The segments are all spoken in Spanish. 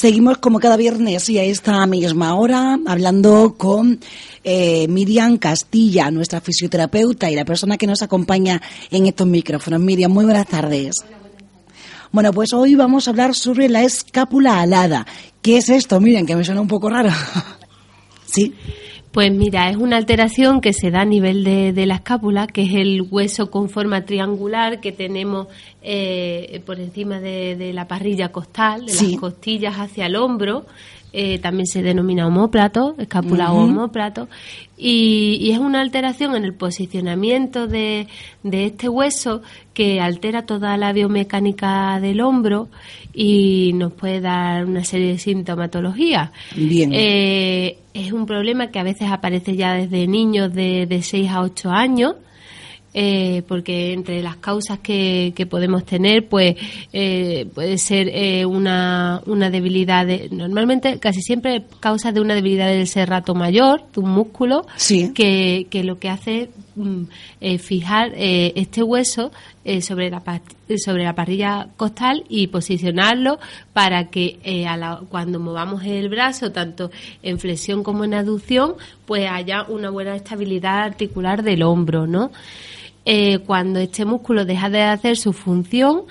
Seguimos como cada viernes y a esta misma hora hablando con eh, Miriam Castilla, nuestra fisioterapeuta y la persona que nos acompaña en estos micrófonos. Miriam, muy buenas tardes. Bueno, pues hoy vamos a hablar sobre la escápula alada. ¿Qué es esto? Miren, que me suena un poco raro. sí. Pues mira, es una alteración que se da a nivel de, la escápula, que es el hueso con forma triangular que tenemos eh, por encima de, la parrilla costal, de las costillas hacia el hombro. Eh, también se denomina homóplato, escápula o homóplato, y, es una alteración en el posicionamiento de, este hueso que altera toda la biomecánica del hombro y nos puede dar una serie de sintomatologías. Bien. Eh, es un problema que a veces aparece ya desde niños de, de 6 a 8 años eh, porque entre las causas que, podemos tener, pues eh, puede ser eh, una, una debilidad, normalmente casi siempre causa de una debilidad del serrato mayor, de un músculo, que, que lo que hace mm, es fijar este hueso sobre, la, sobre la parrilla costal y posicionarlo para que cuando movamos el brazo, tanto en flexión como en aducción, pues haya una buena estabilidad articular del hombro, ¿no? Eh, cuando este músculo deja de hacer su función,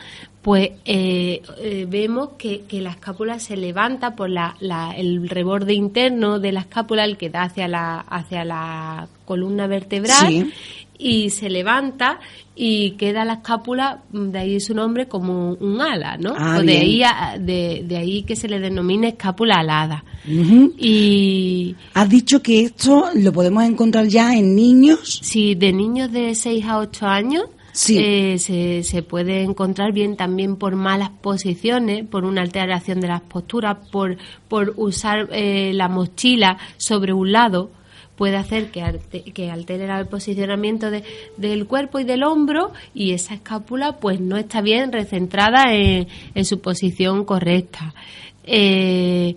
pues eh, eh, vemos que, la escápula se levanta por la, el reborde interno de la escápula, el que da hacia la, hacia la columna vertebral, y se levanta y queda la escápula, de ahí su nombre, como un ala, ¿no? Ah, de, ahí de, ahí que se le denomina escápula alada. Y... ¿Has dicho que esto lo podemos encontrar ya en niños? Sí, de niños de 6 a 8 años. Eh, se, se, puede encontrar bien también por malas posiciones, por una alteración de las posturas, por, por usar eh, la mochila sobre un lado, puede hacer que, que altere el posicionamiento del cuerpo y del hombro y esa escápula pues no está bien recentrada en, su posición correcta. Eh,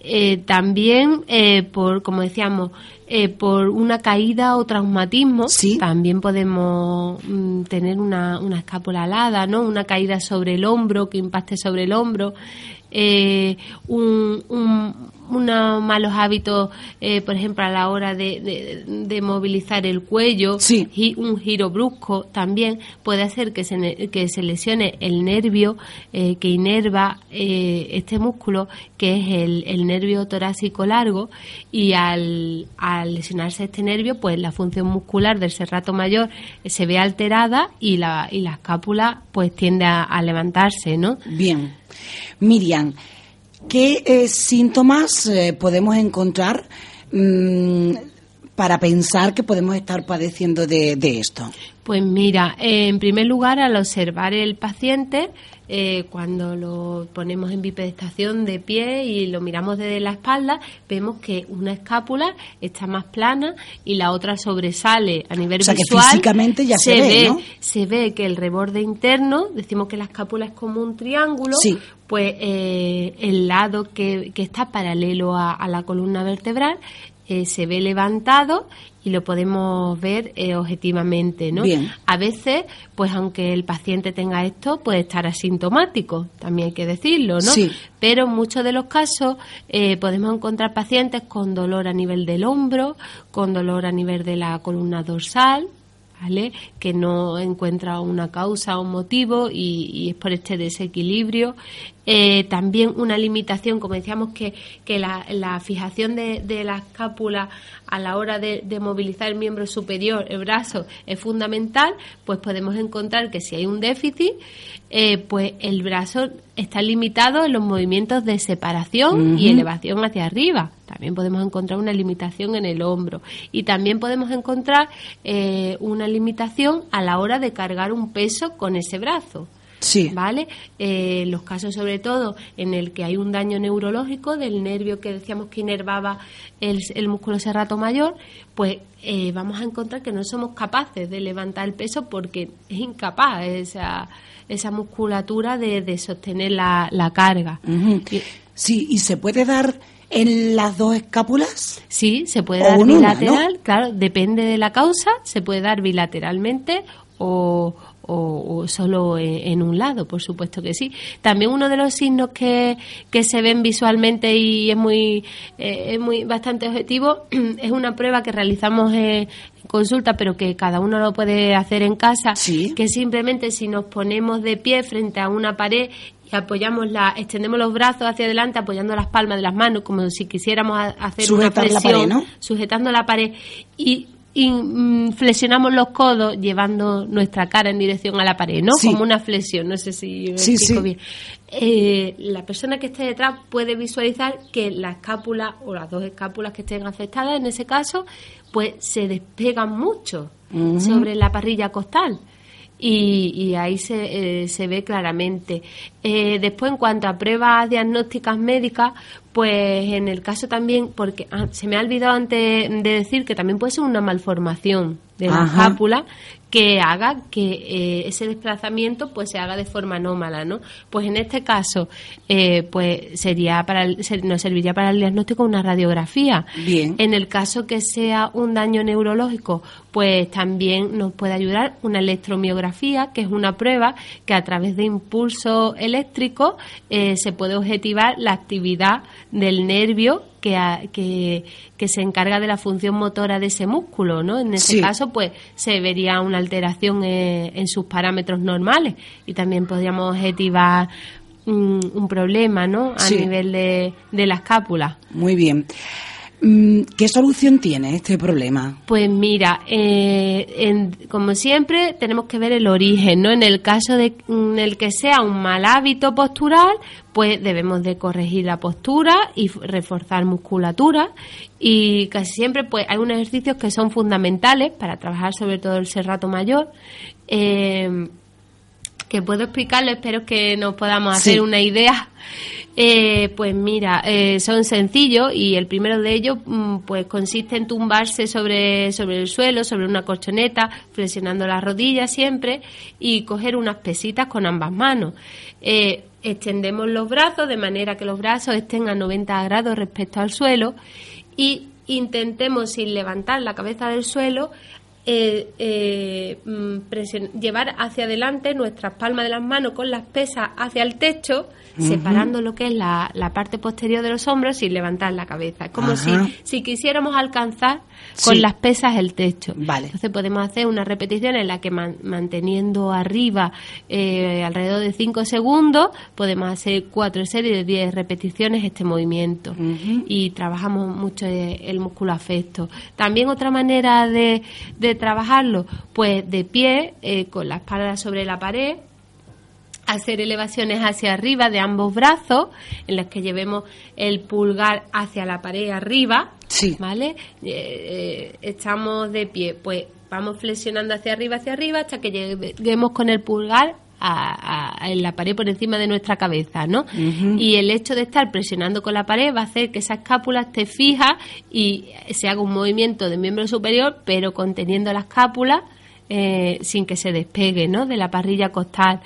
eh, también eh, por como decíamos por una caída o traumatismo también podemos mm, tener una, una escápula alada no una caída sobre el hombro que impacte sobre el hombro un, unos malos hábitos, eh, por ejemplo, a la hora de, de, movilizar el cuello, y un giro brusco también puede hacer que se, que se lesione el nervio eh, que inerva eh, este músculo, que es el, el, nervio torácico largo, y al, al lesionarse este nervio, pues la función muscular del serrato mayor se ve alterada y la, y la escápula pues tiende a, a levantarse, ¿no? Bien. Miriam, ¿Qué eh, síntomas eh, podemos encontrar mm, para pensar que podemos estar padeciendo de, esto? Pues mira, en primer lugar, al observar el paciente, eh, cuando lo ponemos en bipedestación de pie y lo miramos desde la espalda, vemos que una escápula está más plana y la otra sobresale a nivel o sea, visual. Que físicamente ya se, ve, ¿no? Se ve que el reborde interno, decimos que la escápula es como un triángulo, pues eh, el lado que, que está paralelo a, a la columna vertebral eh, se ve levantado y lo podemos ver eh, objetivamente, ¿no? A veces, pues aunque el paciente tenga esto, puede estar asintomático, también hay que decirlo, ¿no? Sí. Pero en muchos de los casos eh, podemos encontrar pacientes con dolor a nivel del hombro, con dolor a nivel de la columna dorsal, ¿vale? que no encuentra una causa o un motivo y, es por este desequilibrio. Eh, también una limitación, como decíamos, que, que la, la fijación de, de, la escápula a la hora de, de, movilizar el miembro superior, el brazo, es fundamental, pues podemos encontrar que si hay un déficit, eh, pues el brazo está limitado en los movimientos de separación y elevación hacia arriba. También podemos encontrar una limitación en el hombro y también podemos encontrar eh, una limitación a la hora de cargar un peso con ese brazo. Sí. ¿Vale? Eh, los casos, sobre todo, en el que hay un daño neurológico del nervio que decíamos que inervaba el, el músculo serrato mayor, pues eh, vamos a encontrar que no somos capaces de levantar el peso porque es incapaz esa, esa musculatura de, de sostener la, la carga. Y- Sí, ¿y se puede dar en las dos escápulas? Sí, se puede dar una, bilateral, claro, depende de la causa, se puede dar bilateralmente o, o- o solo en, en un lado, por supuesto que sí. También uno de los signos que, que se ven visualmente y es muy, eh, es muy bastante objetivo es una prueba que realizamos en consulta, pero que cada uno lo puede hacer en casa, Sí. que simplemente si nos ponemos de pie frente a una pared y apoyamos la, extendemos los brazos hacia adelante apoyando las palmas de las manos como si quisiéramos hacer Sujetar una la flexión, pared, ¿no? sujetando la pared y, y, mm, flexionamos los codos llevando nuestra cara en dirección a la pared, ¿no? Sí. Como una flexión, no sé si me Sí, explico sí. bien. Eh, la persona que esté detrás puede visualizar que la escápula o las dos escápulas que estén afectadas en ese caso, pues se despegan mucho sobre la parrilla costal. Y, y ahí se, eh, se ve claramente. Eh, después, en cuanto a pruebas diagnósticas médicas, pues en el caso también, porque ah, se me ha olvidado antes de decir que también puede ser una malformación de la Ajá. escápula que haga que eh, ese desplazamiento pues se haga de forma anómala, ¿no? Pues en este caso, eh, pues sería para el- nos serviría para el diagnóstico una radiografía. Bien. En el caso que sea un daño neurológico, pues también nos puede ayudar una electromiografía, que es una prueba que a través de impulso eléctrico eh, se puede objetivar la actividad del nervio que, que, que se encarga de la función motora de ese músculo, ¿no? En ese Sí. caso, pues se vería una alteración eh, en sus parámetros normales y también podríamos objetivar mm, un problema, ¿no? A Sí. nivel de, de la escápula. Muy bien. Mm, ¿Qué solución tiene este problema? Pues mira, eh, en- como siempre tenemos que ver el origen, ¿no? En el caso de en el que sea un mal hábito postural, pues debemos de corregir la postura y reforzar musculatura y casi siempre pues hay unos ejercicios que son fundamentales para trabajar sobre todo el serrato mayor. eh, que puedo explicarlo, espero que nos podamos hacer una idea. Eh, pues mira, eh, son sencillos y el primero de ellos mm, pues consiste en tumbarse sobre, sobre el suelo, sobre una colchoneta, flexionando las rodillas siempre y coger unas pesitas con ambas manos. Eh, extendemos los brazos de manera que los brazos estén a 90 grados respecto al suelo y intentemos sin levantar la cabeza del suelo eh, eh, mm, llevar hacia adelante nuestras palmas de las manos con las pesas hacia el techo, separando lo que es la, la parte posterior de los hombros sin levantar la cabeza. Es como si, Ajá. si quisiéramos alcanzar con Sí. las pesas el techo. Vale. Entonces podemos hacer una repetición en la que man- manteniendo arriba eh, alrededor de 5 segundos, podemos hacer cuatro series de 10 repeticiones este movimiento y trabajamos mucho el músculo afecto. También otra manera de, de trabajarlo, pues de pie, eh, con la espalda sobre la pared, hacer elevaciones hacia arriba de ambos brazos, en las que llevemos el pulgar hacia la pared arriba, Sí. ¿vale? Eh, eh, estamos de pie, pues vamos flexionando hacia arriba, hacia arriba, hasta que lleguemos con el pulgar a- a- en la pared por encima de nuestra cabeza, ¿no? Y el hecho de estar presionando con la pared va a hacer que esa escápula esté fija y se haga un movimiento de miembro superior, pero conteniendo la escápula eh, sin que se despegue, ¿no? De la parrilla costal.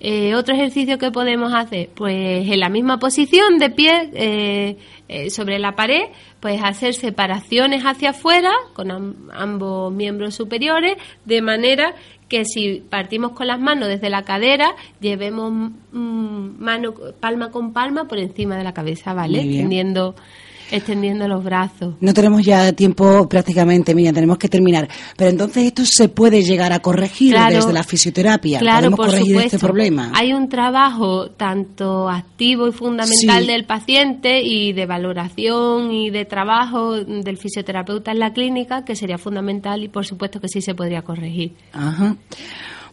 Eh, otro ejercicio que podemos hacer, pues en la misma posición de pie eh, eh, sobre la pared, pues hacer separaciones hacia afuera con am- ambos miembros superiores, de manera que si partimos con las manos desde la cadera, llevemos mm, mano palma con palma por encima de la cabeza, ¿vale? Bien. Extendiendo, los brazos. No tenemos ya tiempo prácticamente, Miriam, tenemos que terminar. Pero entonces esto se puede llegar a corregir Claro. desde la fisioterapia. Claro, Podemos por corregir supuesto. este problema. Hay un trabajo tanto activo y fundamental Sí. del paciente y de valoración y de trabajo del fisioterapeuta en la clínica que sería fundamental y por supuesto que sí se podría corregir. Ajá.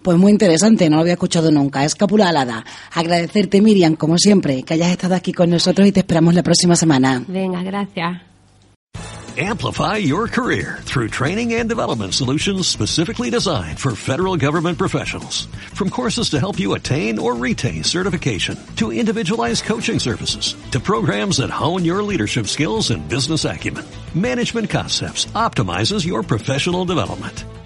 Pues muy interesante, no lo había escuchado nunca. Escápula alada. Agradecerte, Miriam, como siempre, que hayas estado aquí con nosotros y te esperamos la próxima semana. Venga, gracias. Amplify your career through training and development solutions specifically designed for federal government professionals. From courses to help you attain or retain certification, to individualized coaching services, to programs that hone your leadership skills and business acumen, Management Concepts optimizes your professional development.